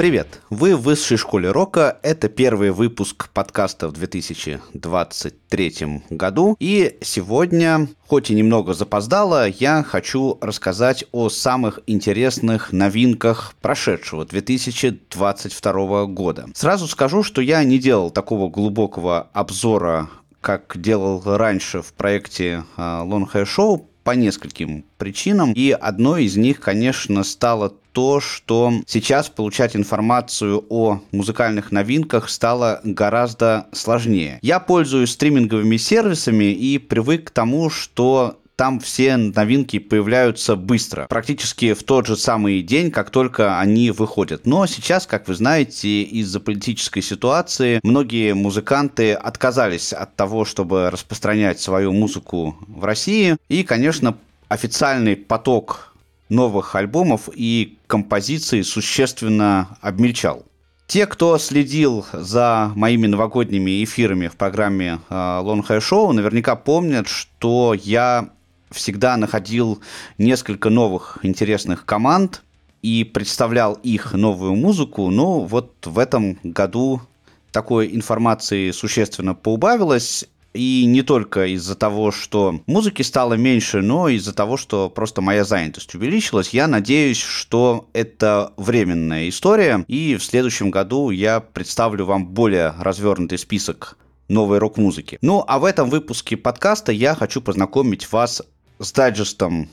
Привет! Вы в Высшей школе рока. Это первый выпуск подкаста в 2023 году. И сегодня, хоть и немного запоздало, я хочу рассказать о самых интересных новинках прошедшего 2022 года. Сразу скажу, что я не делал такого глубокого обзора как делал раньше в проекте а, Long Hair Show, по нескольким причинам. И одной из них, конечно, стало то, что сейчас получать информацию о музыкальных новинках стало гораздо сложнее. Я пользуюсь стриминговыми сервисами и привык к тому, что там все новинки появляются быстро, практически в тот же самый день, как только они выходят. Но сейчас, как вы знаете, из-за политической ситуации многие музыканты отказались от того, чтобы распространять свою музыку в России. И, конечно, официальный поток новых альбомов и композиций существенно обмельчал. Те, кто следил за моими новогодними эфирами в программе э, Long Hair Show, наверняка помнят, что я всегда находил несколько новых интересных команд и представлял их новую музыку. Но вот в этом году такой информации существенно поубавилось. И не только из-за того, что музыки стало меньше, но из-за того, что просто моя занятость увеличилась. Я надеюсь, что это временная история, и в следующем году я представлю вам более развернутый список новой рок-музыки. Ну, а в этом выпуске подкаста я хочу познакомить вас с дайджестом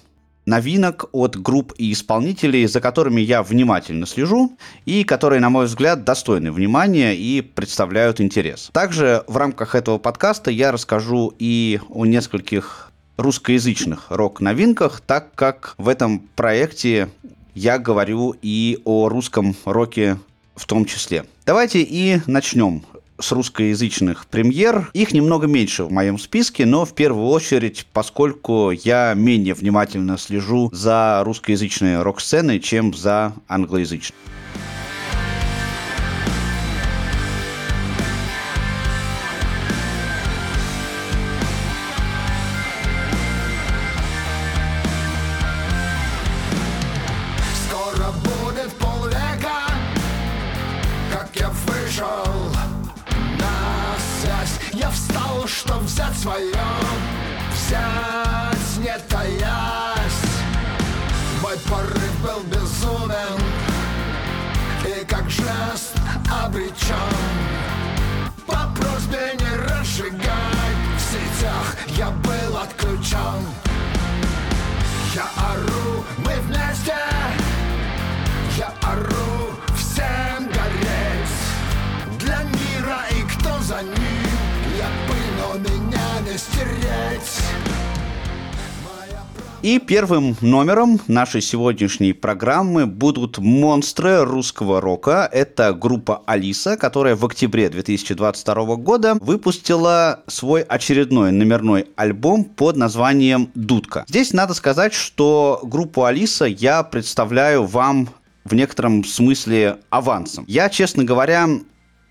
новинок от групп и исполнителей, за которыми я внимательно слежу и которые, на мой взгляд, достойны внимания и представляют интерес. Также в рамках этого подкаста я расскажу и о нескольких русскоязычных рок-новинках, так как в этом проекте я говорю и о русском роке в том числе. Давайте и начнем с русскоязычных премьер. Их немного меньше в моем списке, но в первую очередь, поскольку я менее внимательно слежу за русскоязычной рок-сценой, чем за англоязычной. И первым номером нашей сегодняшней программы будут монстры русского рока. Это группа Алиса, которая в октябре 2022 года выпустила свой очередной номерной альбом под названием «Дудка». Здесь надо сказать, что группу Алиса я представляю вам в некотором смысле авансом. Я, честно говоря,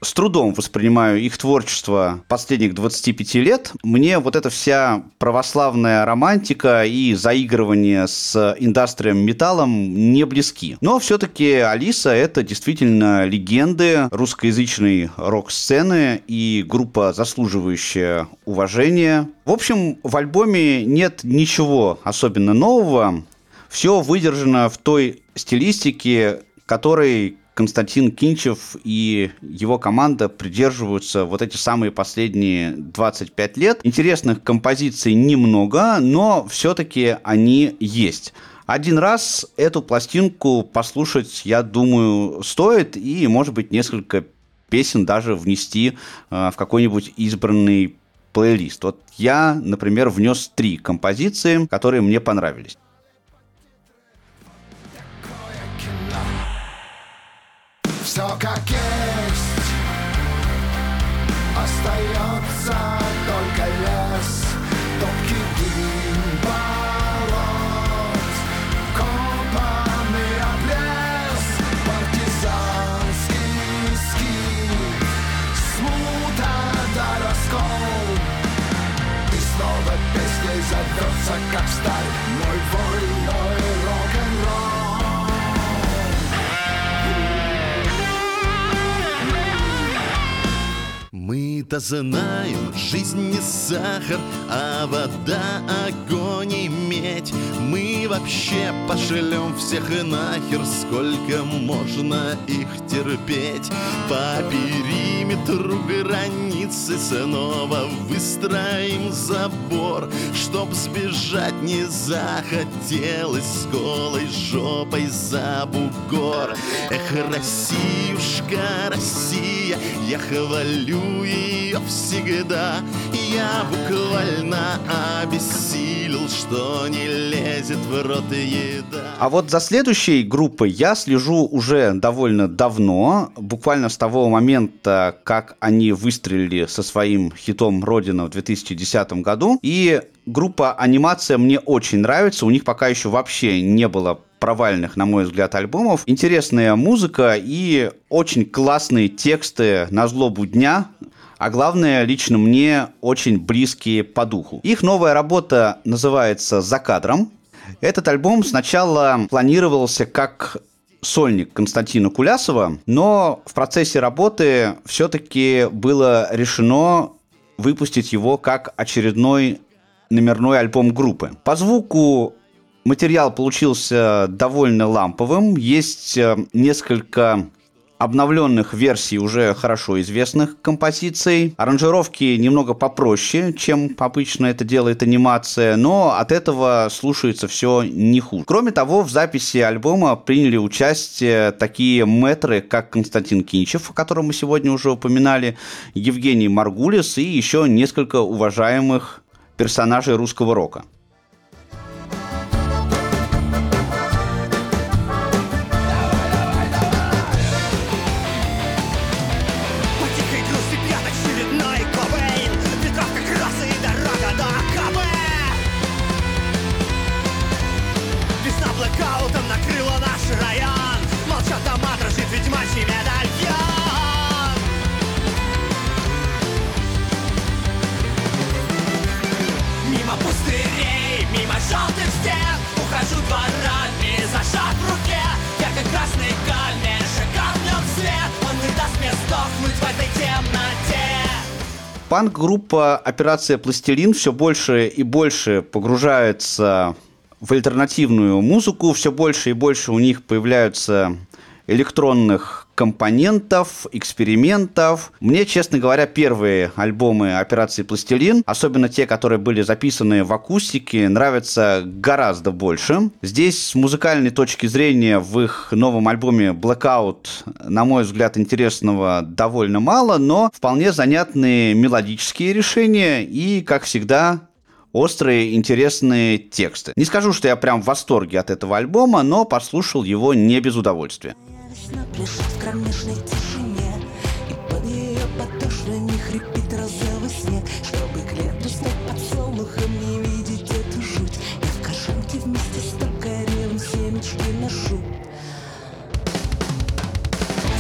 с трудом воспринимаю их творчество последних 25 лет. Мне вот эта вся православная романтика и заигрывание с индастрием металлом не близки. Но все-таки Алиса — это действительно легенды русскоязычной рок-сцены и группа, заслуживающая уважения. В общем, в альбоме нет ничего особенно нового. Все выдержано в той стилистике, которой Константин Кинчев и его команда придерживаются вот эти самые последние 25 лет. Интересных композиций немного, но все-таки они есть. Один раз эту пластинку послушать, я думаю, стоит, и, может быть, несколько песен даже внести э, в какой-нибудь избранный плейлист. Вот я, например, внес три композиции, которые мне понравились. Все как есть. Остается Мы-то знаем, жизнь не сахар, а вода, огонь и медь. Мы вообще пошлем всех нахер, сколько можно их терпеть. По периметру границы снова выстроим забор, чтоб сбежать не захотелось с голой жопой за бугор. Эх, Россиюшка, Россия, я хвалю ее всегда. Я буквально обессилел, что не лезет в рот еда. А вот за следующей группой я слежу уже довольно давно, буквально с того момента, как они выстрелили со своим хитом «Родина» в 2010 году. И группа «Анимация» мне очень нравится, у них пока еще вообще не было провальных, на мой взгляд, альбомов. Интересная музыка и очень классные тексты на злобу дня, а главное, лично мне очень близкие по духу. Их новая работа называется «За кадром». Этот альбом сначала планировался как сольник Константина Кулясова, но в процессе работы все-таки было решено выпустить его как очередной номерной альбом группы. По звуку материал получился довольно ламповым. Есть э, несколько обновленных версий уже хорошо известных композиций. Аранжировки немного попроще, чем обычно это делает анимация, но от этого слушается все не хуже. Кроме того, в записи альбома приняли участие такие мэтры, как Константин Кинчев, о котором мы сегодня уже упоминали, Евгений Маргулис и еще несколько уважаемых персонажей русского рока. Панк-группа «Операция Пластилин» все больше и больше погружается в альтернативную музыку, все больше и больше у них появляются электронных компонентов, экспериментов. Мне, честно говоря, первые альбомы операции «Пластилин», особенно те, которые были записаны в акустике, нравятся гораздо больше. Здесь с музыкальной точки зрения в их новом альбоме «Blackout», на мой взгляд, интересного довольно мало, но вполне занятные мелодические решения и, как всегда, острые, интересные тексты. Не скажу, что я прям в восторге от этого альбома, но послушал его не без удовольствия. Вечно пляшет в кромешной тишине. И под ее подошвой не хрипит розовый снег Чтобы к лету стать подсолнухом не видеть эту жуть. Я в кожанке вместе с токаревым семечки ношу.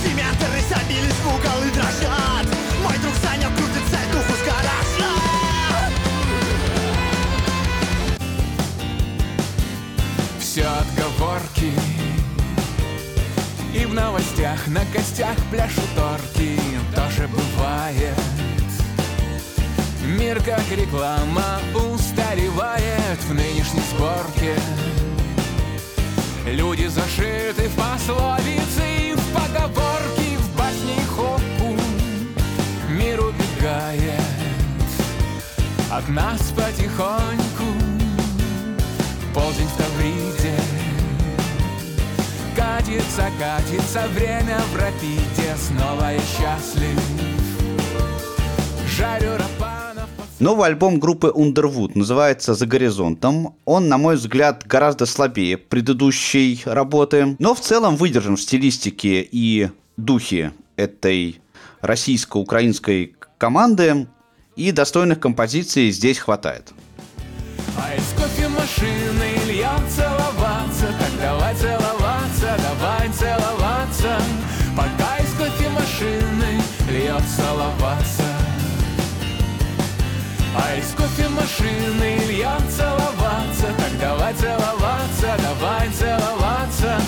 Дементоры забились в угол и дрожат. Мой друг Саня крутится духу с гаража все отговорки И новостях. На костях пляшут орки Тоже бывает. Мир как реклама устаревает в нынешней сборке. Люди зашиты в пословицы в поговорки В басни и хопу Мир убегает от нас потихоньку. Полдень в Тавриде Катится, катится время в рапиде Снова я счастлив Жарю рапанов Новый альбом группы Underwood называется «За горизонтом». Он, на мой взгляд, гораздо слабее предыдущей работы, но в целом выдержан в стилистике и духе этой российско-украинской команды, и достойных композиций здесь хватает. А из кофемашины Илья целоваться Так давай целоваться, давай целоваться. Пока из кофемашины льется ловаться А из кофемашины льется ловаться Так давай целоваться, давай целоваться.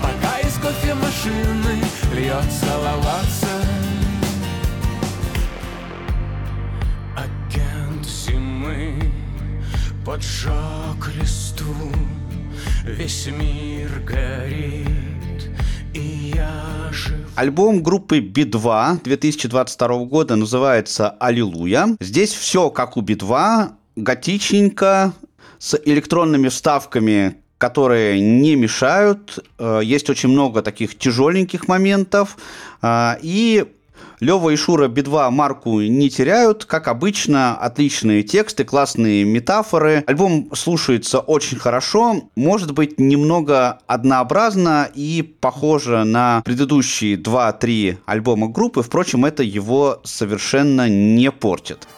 Пока из кофемашины льется ловаться Агент зимы поджег листу весь мир горит, и я. Альбом группы Би-2 2022 года называется «Аллилуйя». Здесь все как у Би-2, готичненько, с электронными вставками, которые не мешают. Э, Есть очень много таких тяжеленьких моментов. А, И Лева и Шура Би-2 марку не теряют. Как обычно, отличные тексты, классные метафоры. Альбом слушается очень хорошо. Может быть, немного однообразно и похоже на предыдущие 2-3 альбома группы. Впрочем, это его совершенно не портит.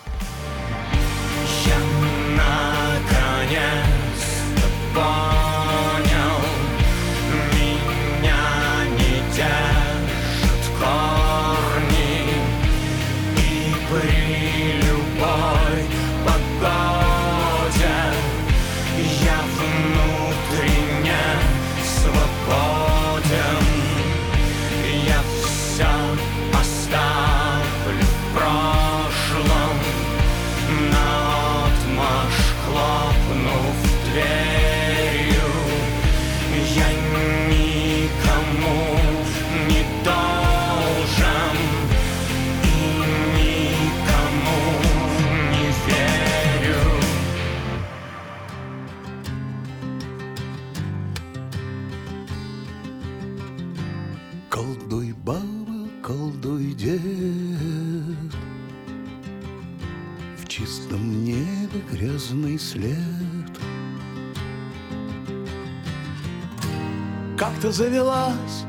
Завелась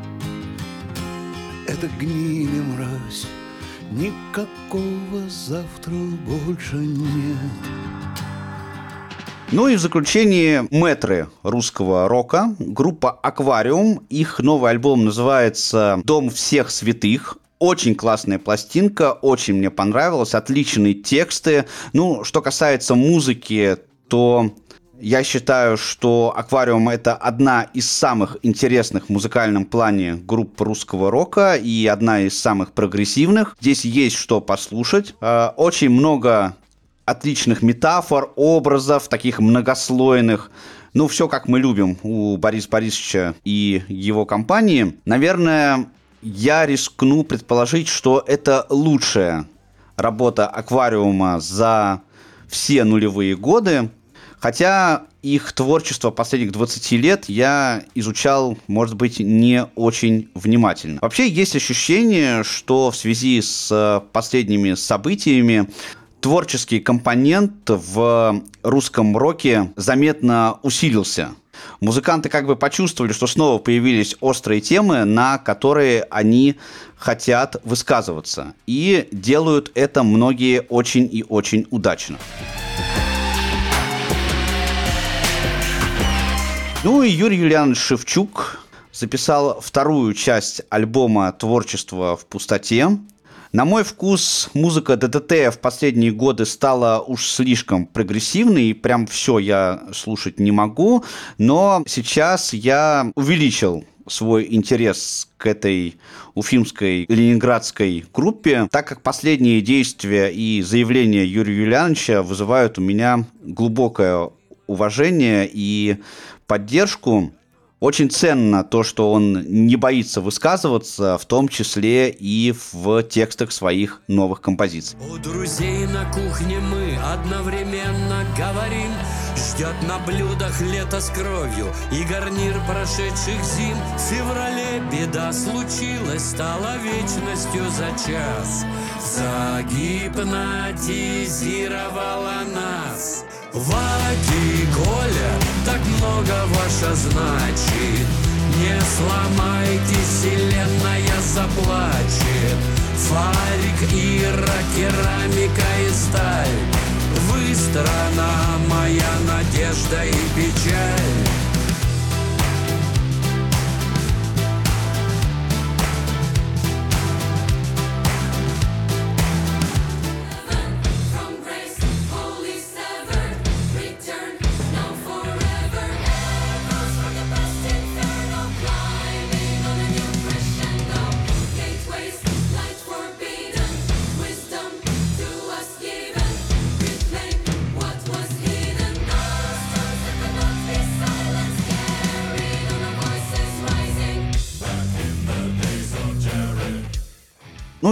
эта гнили мразь Никакого завтра больше нет Ну и в заключение метры русского рока, группа «Аквариум». Их новый альбом называется «Дом всех святых». Очень классная пластинка, очень мне понравилась, отличные тексты. Ну, что касается музыки, то я считаю, что «Аквариум» — это одна из самых интересных в музыкальном плане групп русского рока и одна из самых прогрессивных. Здесь есть что послушать. Э, Очень много отличных метафор, образов, таких многослойных. Ну, все как мы любим у Бориса Борисовича и его компании. Наверное, я рискну предположить, что это лучшая работа аквариума за все нулевые годы. Хотя их творчество последних 20 лет я изучал, может быть, не очень внимательно. Вообще есть ощущение, что в связи с последними событиями творческий компонент в русском роке заметно усилился. Музыканты как бы почувствовали, что снова появились острые темы, на которые они хотят высказываться. И делают это многие очень и очень удачно. Ну и Юрий Юлианович Шевчук записал вторую часть альбома «Творчество в пустоте». На мой вкус, музыка ДДТ в последние годы стала уж слишком прогрессивной, и прям все я слушать не могу, но сейчас я увеличил свой интерес к этой уфимской ленинградской группе, так как последние действия и заявления Юрия Юлиановича вызывают у меня глубокое уважение и поддержку. Очень ценно то, что он не боится высказываться, в том числе и в текстах своих новых композиций. У друзей на кухне мы одновременно говорим Ждет на блюдах лето с кровью и гарнир прошедших зим В феврале беда случилась, стала вечностью за час Загипнотизировала нас Вади, Коля, так много ваша значит. Не сломайтесь, вселенная заплачет. Фарик, Ира, керамика и сталь. Вы страна моя, надежда и печаль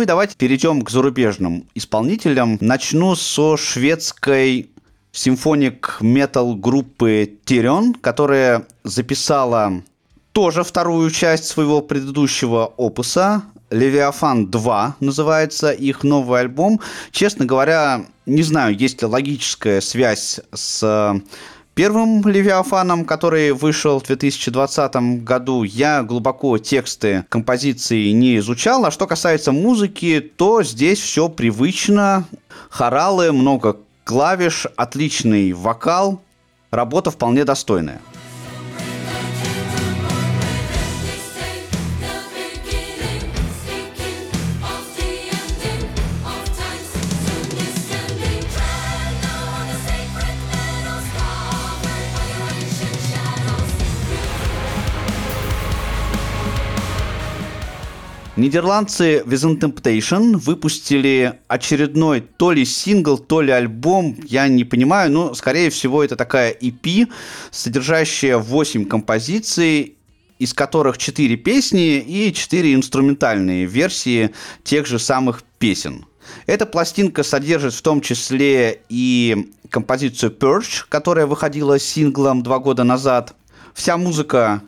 И давайте перейдем к зарубежным исполнителям. Начну со шведской симфоник метал группы Тирион, которая записала тоже вторую часть своего предыдущего опуса. Левиафан 2 называется их новый альбом. Честно говоря, не знаю, есть ли логическая связь с первым Левиафаном, который вышел в 2020 году. Я глубоко тексты композиции не изучал. А что касается музыки, то здесь все привычно. Хоралы, много клавиш, отличный вокал. Работа вполне достойная. Нидерландцы Within Temptation выпустили очередной то ли сингл, то ли альбом, я не понимаю, но, скорее всего, это такая EP, содержащая 8 композиций, из которых 4 песни и 4 инструментальные версии тех же самых песен. Эта пластинка содержит в том числе и композицию Purge, которая выходила синглом два года назад. Вся музыка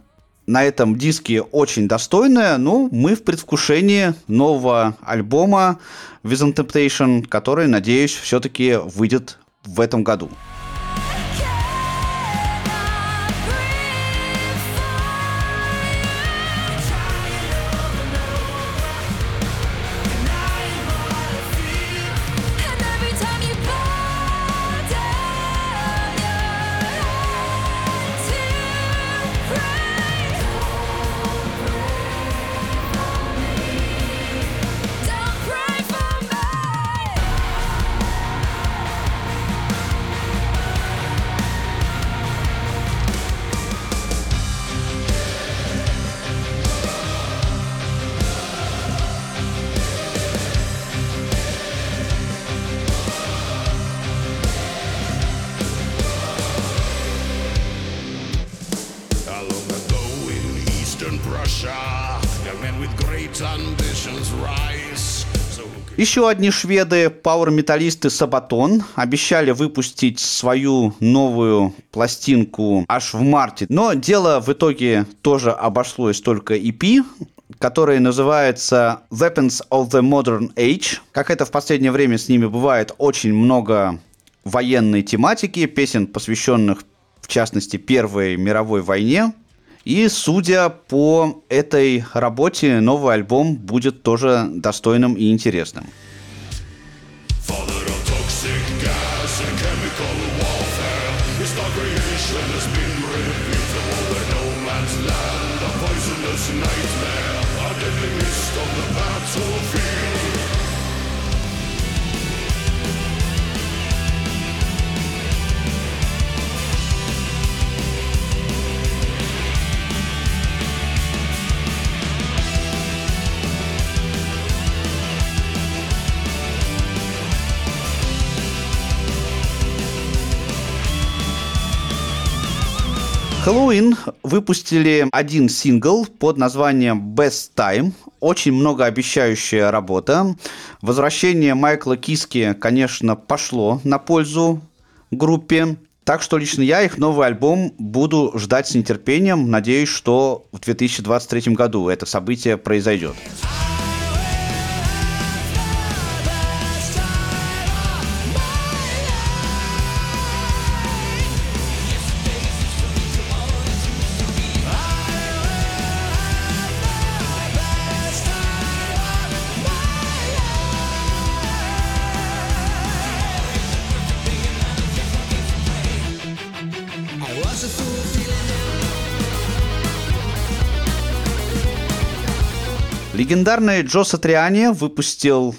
на этом диске очень достойная, но мы в предвкушении нового альбома Within Temptation, который, надеюсь, все-таки выйдет в этом году. Еще одни шведы, пауэр-металлисты Сабатон, обещали выпустить свою новую пластинку аж в марте. Но дело в итоге тоже обошлось только EP, который называется Weapons of the Modern Age. Как это в последнее время с ними бывает, очень много военной тематики, песен, посвященных, в частности, Первой мировой войне. И, судя по этой работе, новый альбом будет тоже достойным и интересным. Хэллоуин выпустили один сингл под названием Best Time. Очень многообещающая работа. Возвращение Майкла Киски, конечно, пошло на пользу группе. Так что лично я их новый альбом буду ждать с нетерпением. Надеюсь, что в 2023 году это событие произойдет. Легендарный Джо Сатриани выпустил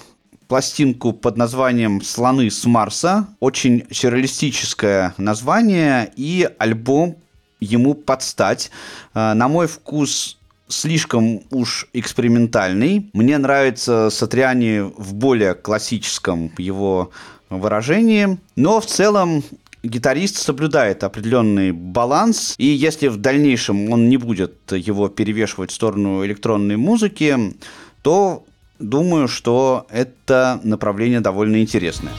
пластинку под названием «Слоны с Марса». Очень сюрреалистическое название, и альбом ему подстать. Э, На мой вкус слишком уж экспериментальный. Мне нравится Сатриани в более классическом его выражении. Но в целом гитарист соблюдает определенный баланс, и если в дальнейшем он не будет его перевешивать в сторону электронной музыки, то думаю, что это направление довольно интересное.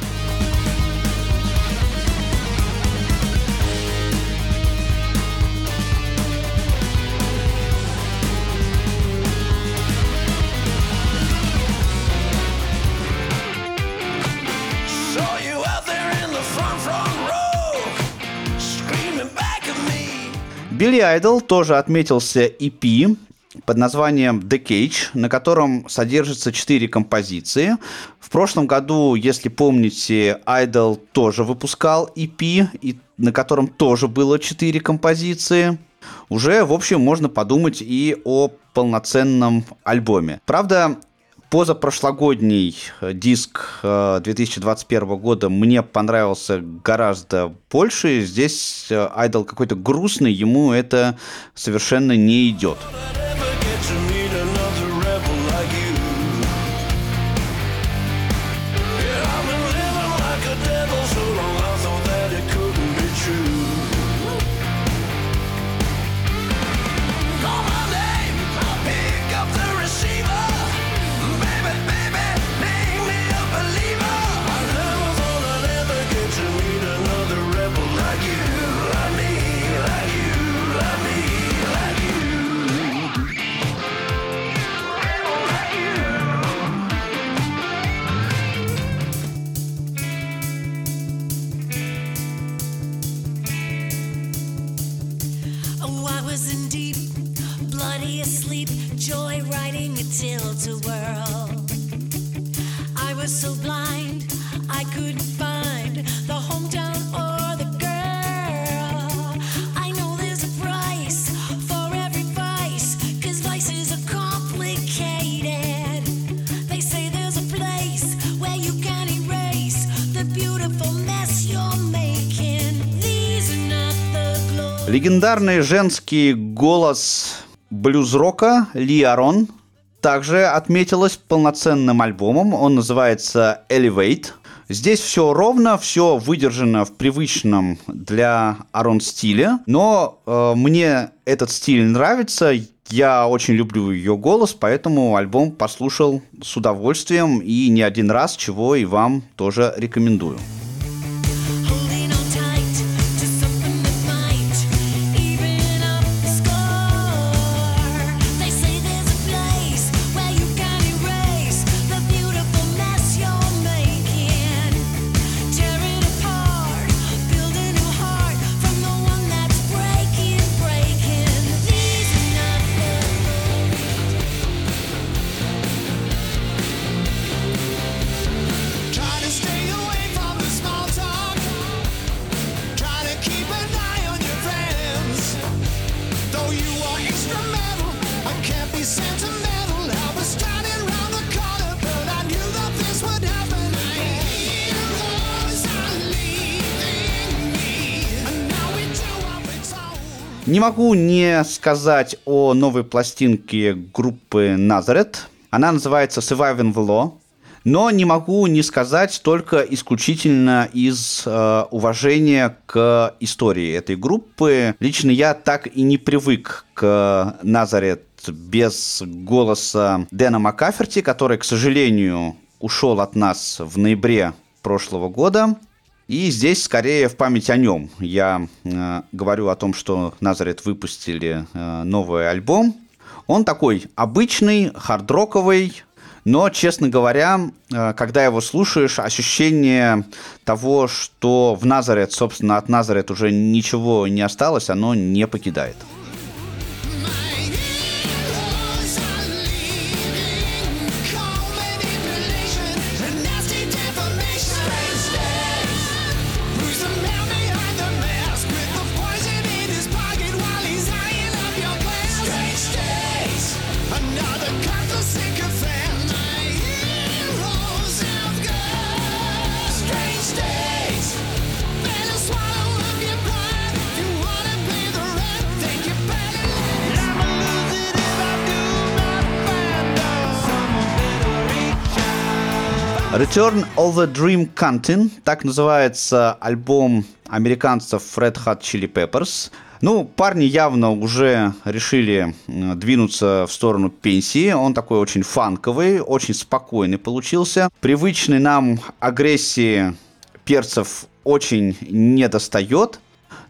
Билли Айдол тоже отметился EP под названием The Cage, на котором содержится четыре композиции. В прошлом году, если помните, Айдол тоже выпускал EP, и на котором тоже было четыре композиции. Уже, в общем, можно подумать и о полноценном альбоме. Правда, позапрошлогодний э, диск э, 2021 года мне понравился гораздо больше. Здесь э, Айдол какой-то грустный, ему это совершенно не идет. Легендарный женский голос блюз-рока Ли Арон также отметилась полноценным альбомом. Он называется Elevate. Здесь все ровно, все выдержано в привычном для Арон стиле, но э, мне этот стиль нравится. Я очень люблю ее голос, поэтому альбом послушал с удовольствием и не один раз, чего и вам тоже рекомендую. Не могу не сказать о новой пластинке группы Nazareth. Она называется Surviving the Law. Но не могу не сказать только исключительно из э, уважения к истории этой группы. Лично я так и не привык к Назарет без голоса Дэна Маккаферти, который, к сожалению, ушел от нас в ноябре прошлого года. И здесь скорее в память о нем. Я э, говорю о том, что Назарет выпустили э, новый альбом. Он такой обычный, хардроковый, но, честно говоря, э, когда его слушаешь, ощущение того, что в Назарет, собственно, от Назарет уже ничего не осталось, оно не покидает. Return of the Dream Cantin, так называется альбом американцев Red Hot Chili Peppers. Ну, парни явно уже решили двинуться в сторону пенсии. Он такой очень фанковый, очень спокойный получился. Привычной нам агрессии перцев очень не достает.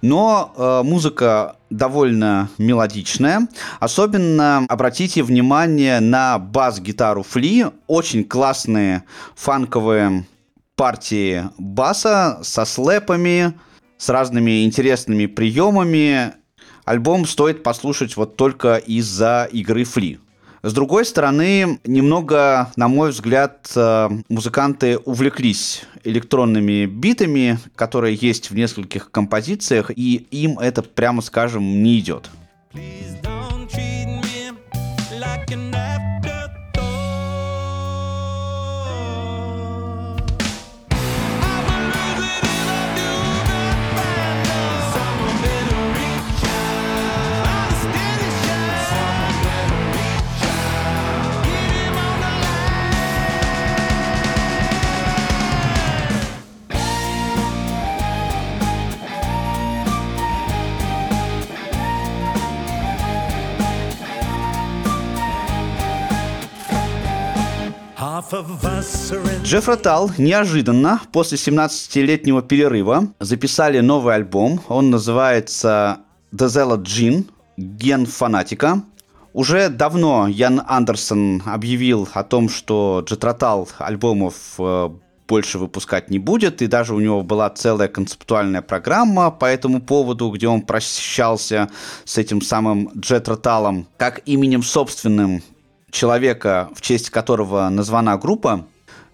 Но э, музыка довольно мелодичная. Особенно обратите внимание на бас-гитару Фли. Очень классные фанковые партии баса со слэпами, с разными интересными приемами. Альбом стоит послушать вот только из-за игры Фли. С другой стороны, немного, на мой взгляд, э, музыканты увлеклись электронными битами, которые есть в нескольких композициях, и им это, прямо скажем, не идет. Please us are in Джефф Ротал неожиданно после 17-летнего перерыва записали новый альбом. Он называется The Zealot Gene, ген фанатика. Уже давно Ян Андерсон объявил о том, что Джет Ротал альбомов э, больше выпускать не будет, и даже у него была целая концептуальная программа по этому поводу, где он прощался с этим самым Джет Роталом как именем собственным человека, в честь которого названа группа.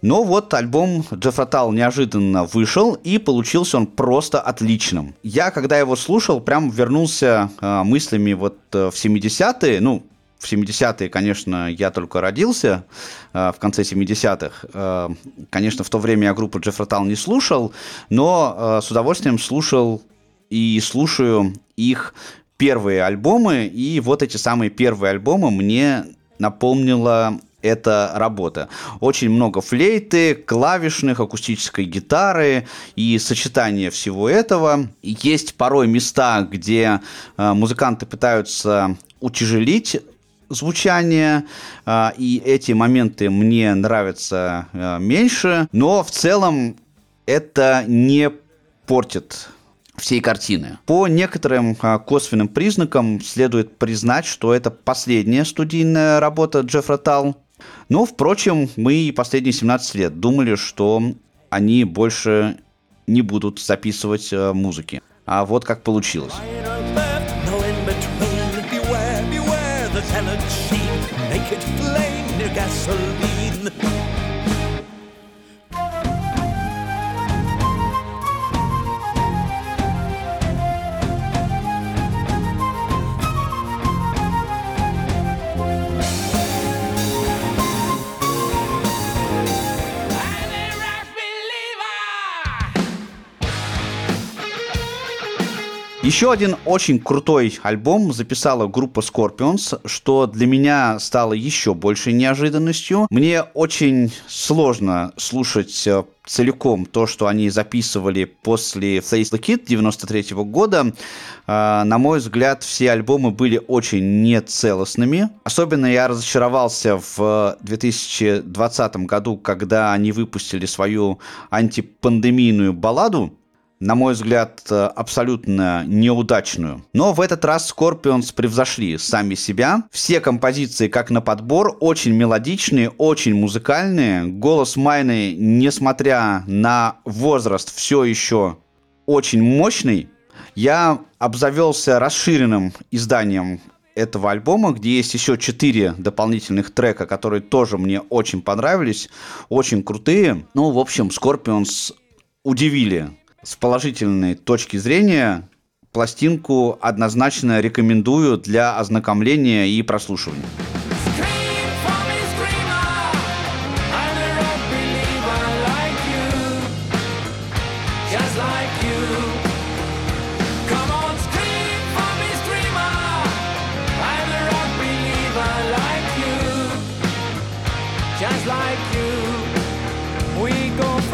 Но вот альбом Джефф Тал неожиданно вышел, и получился он просто отличным. Я, когда его слушал, прям вернулся э, мыслями вот э, в 70-е, ну, в 70-е, конечно, я только родился, э, в конце 70-х. Э, конечно, в то время я группу Джефф Тал не слушал, но э, с удовольствием слушал и слушаю их первые альбомы, и вот эти самые первые альбомы мне напомнила эта работа. Очень много флейты, клавишных, акустической гитары и сочетание всего этого. Есть порой места, где э, музыканты пытаются утяжелить звучание, э, и эти моменты мне нравятся э, меньше, но в целом это не портит всей картины. По некоторым косвенным признакам следует признать, что это последняя студийная работа Джеффра Тал. Но, впрочем, мы последние 17 лет думали, что они больше не будут записывать э, музыки. А вот как получилось. Еще один очень крутой альбом записала группа Scorpions, что для меня стало еще большей неожиданностью. Мне очень сложно слушать э, целиком то, что они записывали после Face the Kid 93 года. Э, На мой взгляд, все альбомы были очень нецелостными. Особенно я разочаровался в 2020 году, когда они выпустили свою антипандемийную балладу, на мой взгляд, э, абсолютно неудачную. Но в этот раз Scorpions превзошли сами себя. Все композиции, как на подбор, очень мелодичные, очень музыкальные. Голос Майны, несмотря на возраст, все еще очень мощный. Я обзавелся расширенным изданием этого альбома, где есть еще четыре дополнительных трека, которые тоже мне очень понравились, очень крутые. Ну, в общем, Scorpions удивили с положительной точки зрения пластинку однозначно рекомендую для ознакомления и прослушивания. Scream for me, screamer.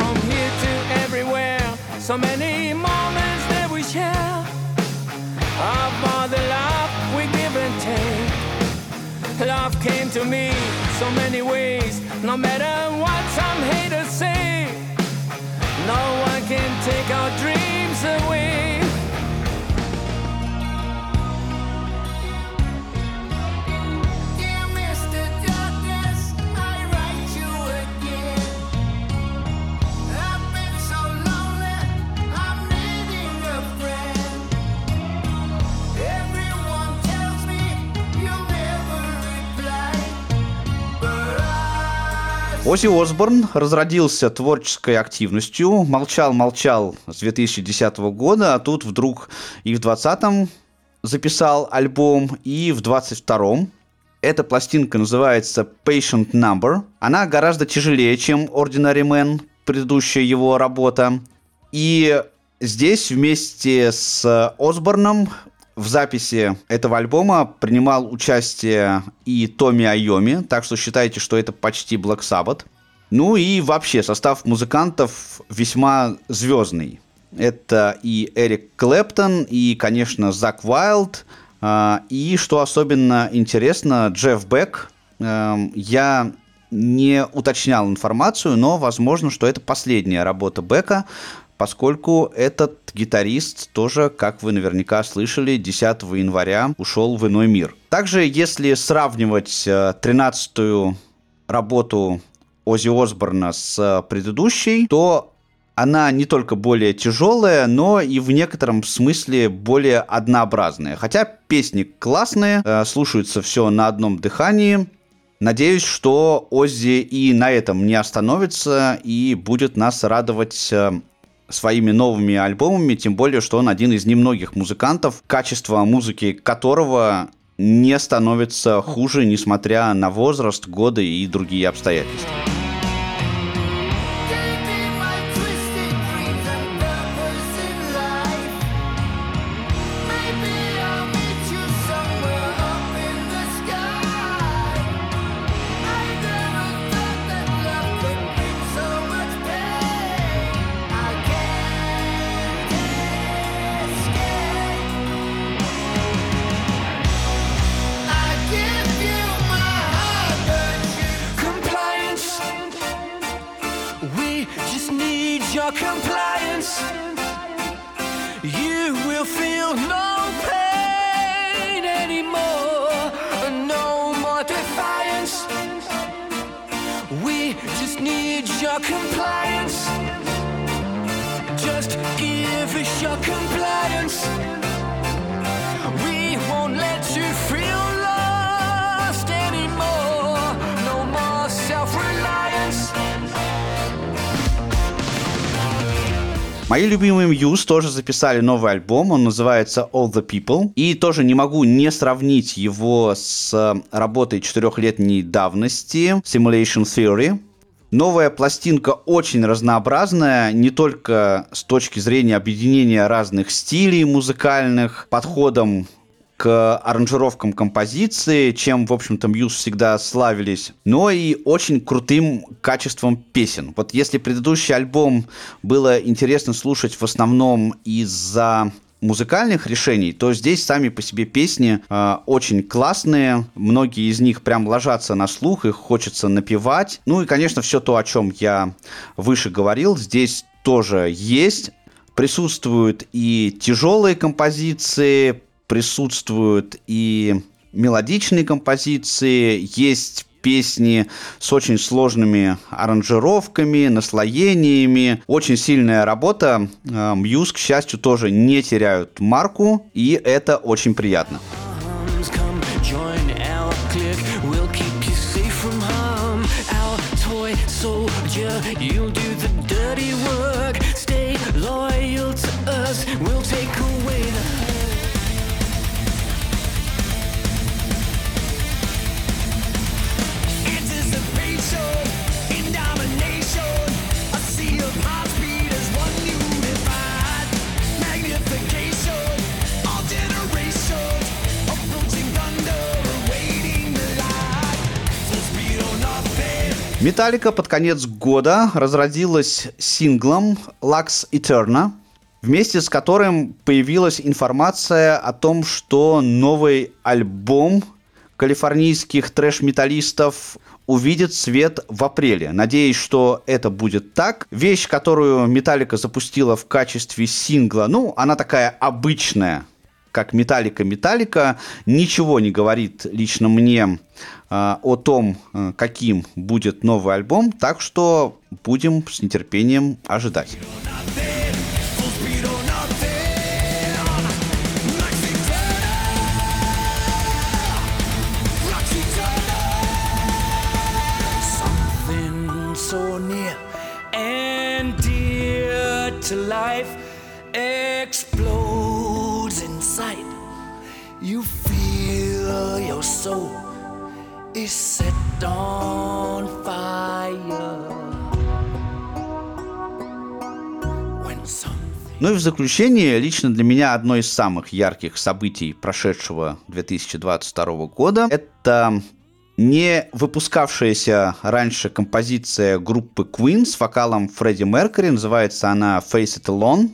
I'm so many moments that we share about the love we give and take. Love came to me so many ways, no matter what some haters say. No one can take our dreams. Оззи Осборн разродился творческой активностью, молчал-молчал с 2010 года, а тут вдруг и в 2020 записал альбом, и в 22 Эта пластинка называется Patient Number. Она гораздо тяжелее, чем Ordinary Man, предыдущая его работа. И здесь вместе с Осборном в записи этого альбома принимал участие и Томми Айоми, так что считайте, что это почти Black Sabbath. Ну и вообще состав музыкантов весьма звездный. Это и Эрик Клэптон, и, конечно, Зак Уайлд, а, и, что особенно интересно, Джефф Бек. Эм, Я не уточнял информацию, но возможно, что это последняя работа Бека, поскольку этот гитарист тоже, как вы наверняка слышали, 10 января ушел в иной мир. Также, если сравнивать э, 13-ю работу Оззи Осборна с э, предыдущей, то она не только более тяжелая, но и в некотором смысле более однообразная. Хотя песни классные, э, слушаются все на одном дыхании. Надеюсь, что Оззи и на этом не остановится и будет нас радовать э, своими новыми альбомами, тем более, что он один из немногих музыкантов, качество музыки которого не становится хуже, несмотря на возраст, годы и другие обстоятельства. Мои любимые Muse тоже записали новый альбом, он называется All the People. И тоже не могу не сравнить его с работой четырехлетней давности Simulation Theory. Новая пластинка очень разнообразная, не только с точки зрения объединения разных стилей музыкальных, подходом к аранжировкам композиции, чем, в общем-то, Мьюз всегда славились, но и очень крутым качеством песен. Вот если предыдущий альбом было интересно слушать в основном из-за музыкальных решений, то здесь сами по себе песни э, очень классные, многие из них прям ложатся на слух, их хочется напевать. Ну и, конечно, все то, о чем я выше говорил, здесь тоже есть. Присутствуют и тяжелые композиции, присутствуют и мелодичные композиции, есть песни с очень сложными аранжировками, наслоениями. Очень сильная работа. Э, Мьюз, к счастью, тоже не теряют марку, и это очень приятно. arms, Металлика под конец года разродилась синглом Lux Eterna, вместе с которым появилась информация о том, что новый альбом калифорнийских трэш-металлистов увидит свет в апреле. Надеюсь, что это будет так. Вещь, которую Металлика запустила в качестве сингла, ну, она такая обычная, как Металлика Металлика, ничего не говорит лично мне о том, а, каким будет новый альбом, так что будем с нетерпением ожидать. To life explodes. You feel your soul is set on fire. Ну и в заключение, лично для меня одно из самых ярких событий прошедшего 2022 года – это не выпускавшаяся раньше композиция группы Queen с вокалом Фредди Меркьюри, называется она «Face It Alone».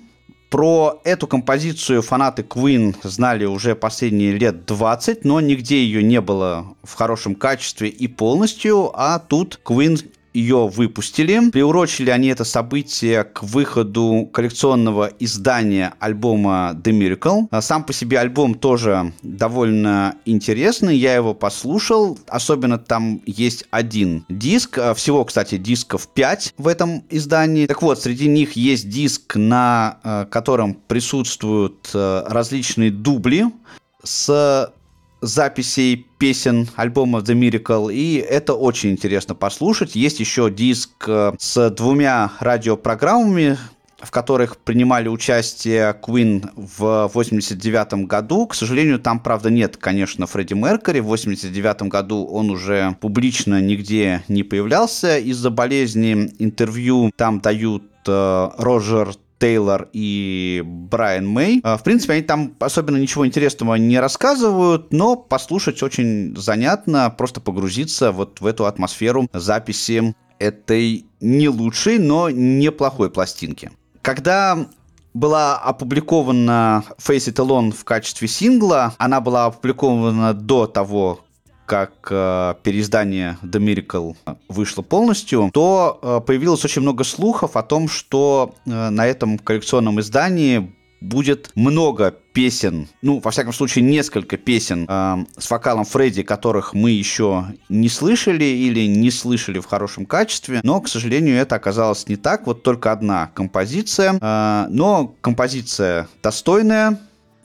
Про эту композицию фанаты Queen знали уже последние лет 20, но нигде ее не было в хорошем качестве и полностью, а тут Queen ее выпустили. Приурочили они это событие к выходу коллекционного издания альбома The Miracle. А Сам по себе альбом тоже довольно интересный. Я его послушал. Особенно там есть один диск. А Всего, кстати, дисков 5 в этом издании. Так вот, среди них есть диск, на э, котором присутствуют э, различные дубли с записей песен альбома The Miracle, и это очень интересно послушать. Есть еще диск э, с двумя радиопрограммами, в которых принимали участие Queen в 89 году. К сожалению, там, правда, нет, конечно, Фредди Меркьюри. В 89 году он уже публично нигде не появлялся из-за болезни. Интервью там дают э, Роджер Тейлор и Брайан Мэй. А, В принципе, они там особенно ничего интересного не рассказывают, но послушать очень занятно, просто погрузиться вот в эту атмосферу записи этой не лучшей, но неплохой пластинки. Когда была опубликована Face It Alone в качестве сингла, она была опубликована до того, как э, переиздание The Miracle вышло полностью, то э, появилось очень много слухов о том, что э, на этом коллекционном издании будет много песен, ну, во всяком случае, несколько песен э, с вокалом Фредди, которых мы еще не слышали или не слышали в хорошем качестве, но, к сожалению, это оказалось не так. Вот только одна композиция, э, но композиция достойная,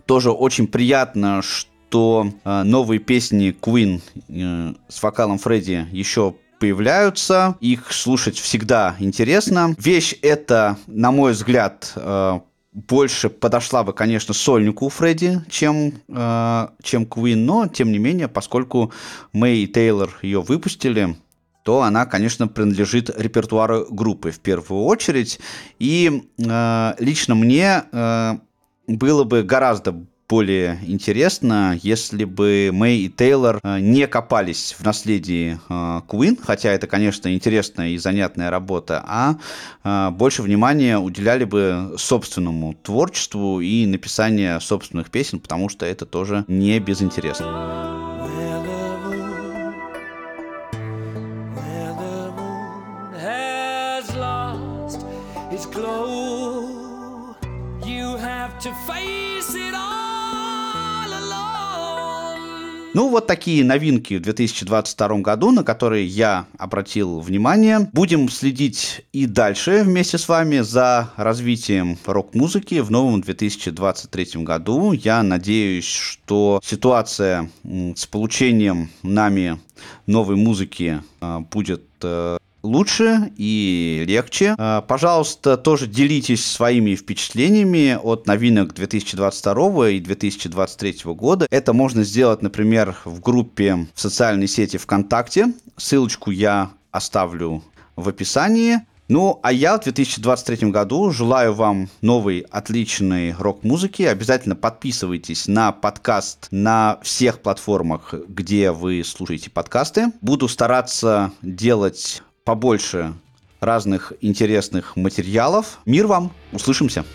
тоже очень приятно, что э, новые песни Queen э, с вокалом Фредди еще появляются. Их слушать всегда интересно. Вещь эта, на мой взгляд, э, больше подошла бы, конечно, сольнику Фредди, чем, э, чем Queen, но, тем не менее, поскольку Мэй и Тейлор ее выпустили, то она, конечно, принадлежит репертуару группы в первую очередь. И э, лично мне э, было бы гораздо более интересно, если бы Мэй и Тейлор э, не копались в наследии э, Queen, хотя это, конечно, интересная и занятная работа, а э, больше внимания уделяли бы собственному творчеству и написанию собственных песен, потому что это тоже не безинтересно. Ну, вот такие новинки в 2022 году, на которые я обратил внимание. Будем следить и дальше вместе с вами за развитием рок-музыки в новом 2023 году. Я надеюсь, что ситуация с получением нами новой музыки а, будет э, лучше и легче. А, Пожалуйста, тоже делитесь своими впечатлениями от новинок 2022 и 2023 года. Это можно сделать, например, в группе в социальной сети ВКонтакте. Ссылочку я оставлю в описании. Ну, а я в 2023 году желаю вам новой отличной рок-музыки. Обязательно подписывайтесь на подкаст на всех платформах, где вы слушаете подкасты. Буду стараться делать побольше разных интересных материалов. Мир вам! Услышимся!